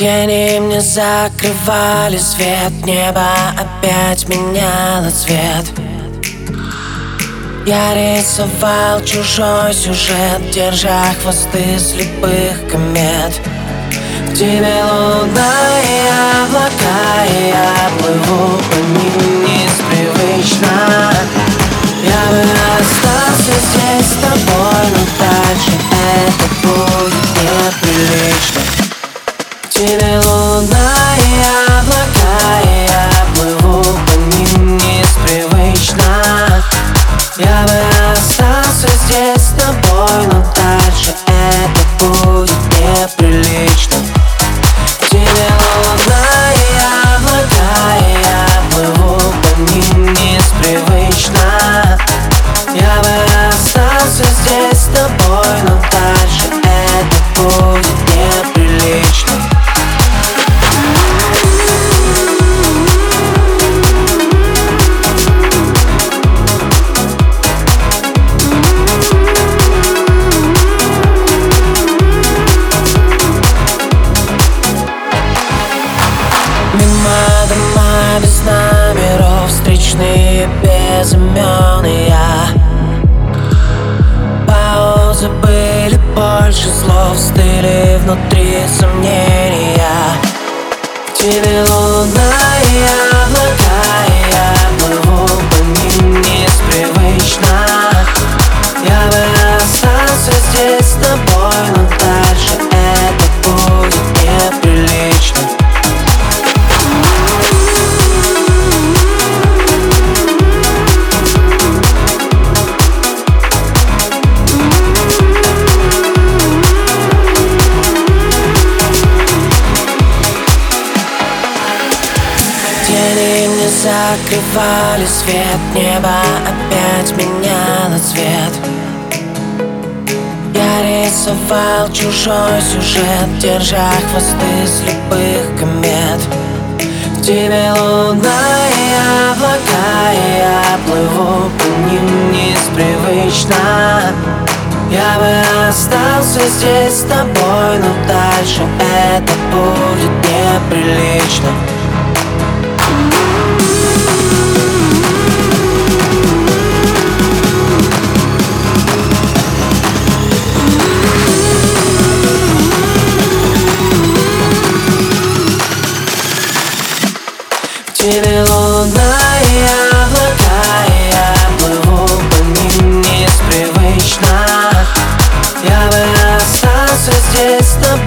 Тени мне закрывали свет. Небо опять меняло цвет. Я рисовал чужой сюжет Держа хвосты слепых комет. В тебе луна и облака И я плыву по ним непривычно Я без номеров Встречные без имен и я. Паузы были больше слов Стыли внутри сомнения. Тебе луна и облака И я плыву по ним непривычно Я бы закрывали свет Небо опять меняло цвет. Я рисовал чужой сюжет Держа хвосты слепых комет. В тебе луна и облака И я плыву по ним непривычно Я бы остался здесь с тобой Но дальше это будет неприлично fiesta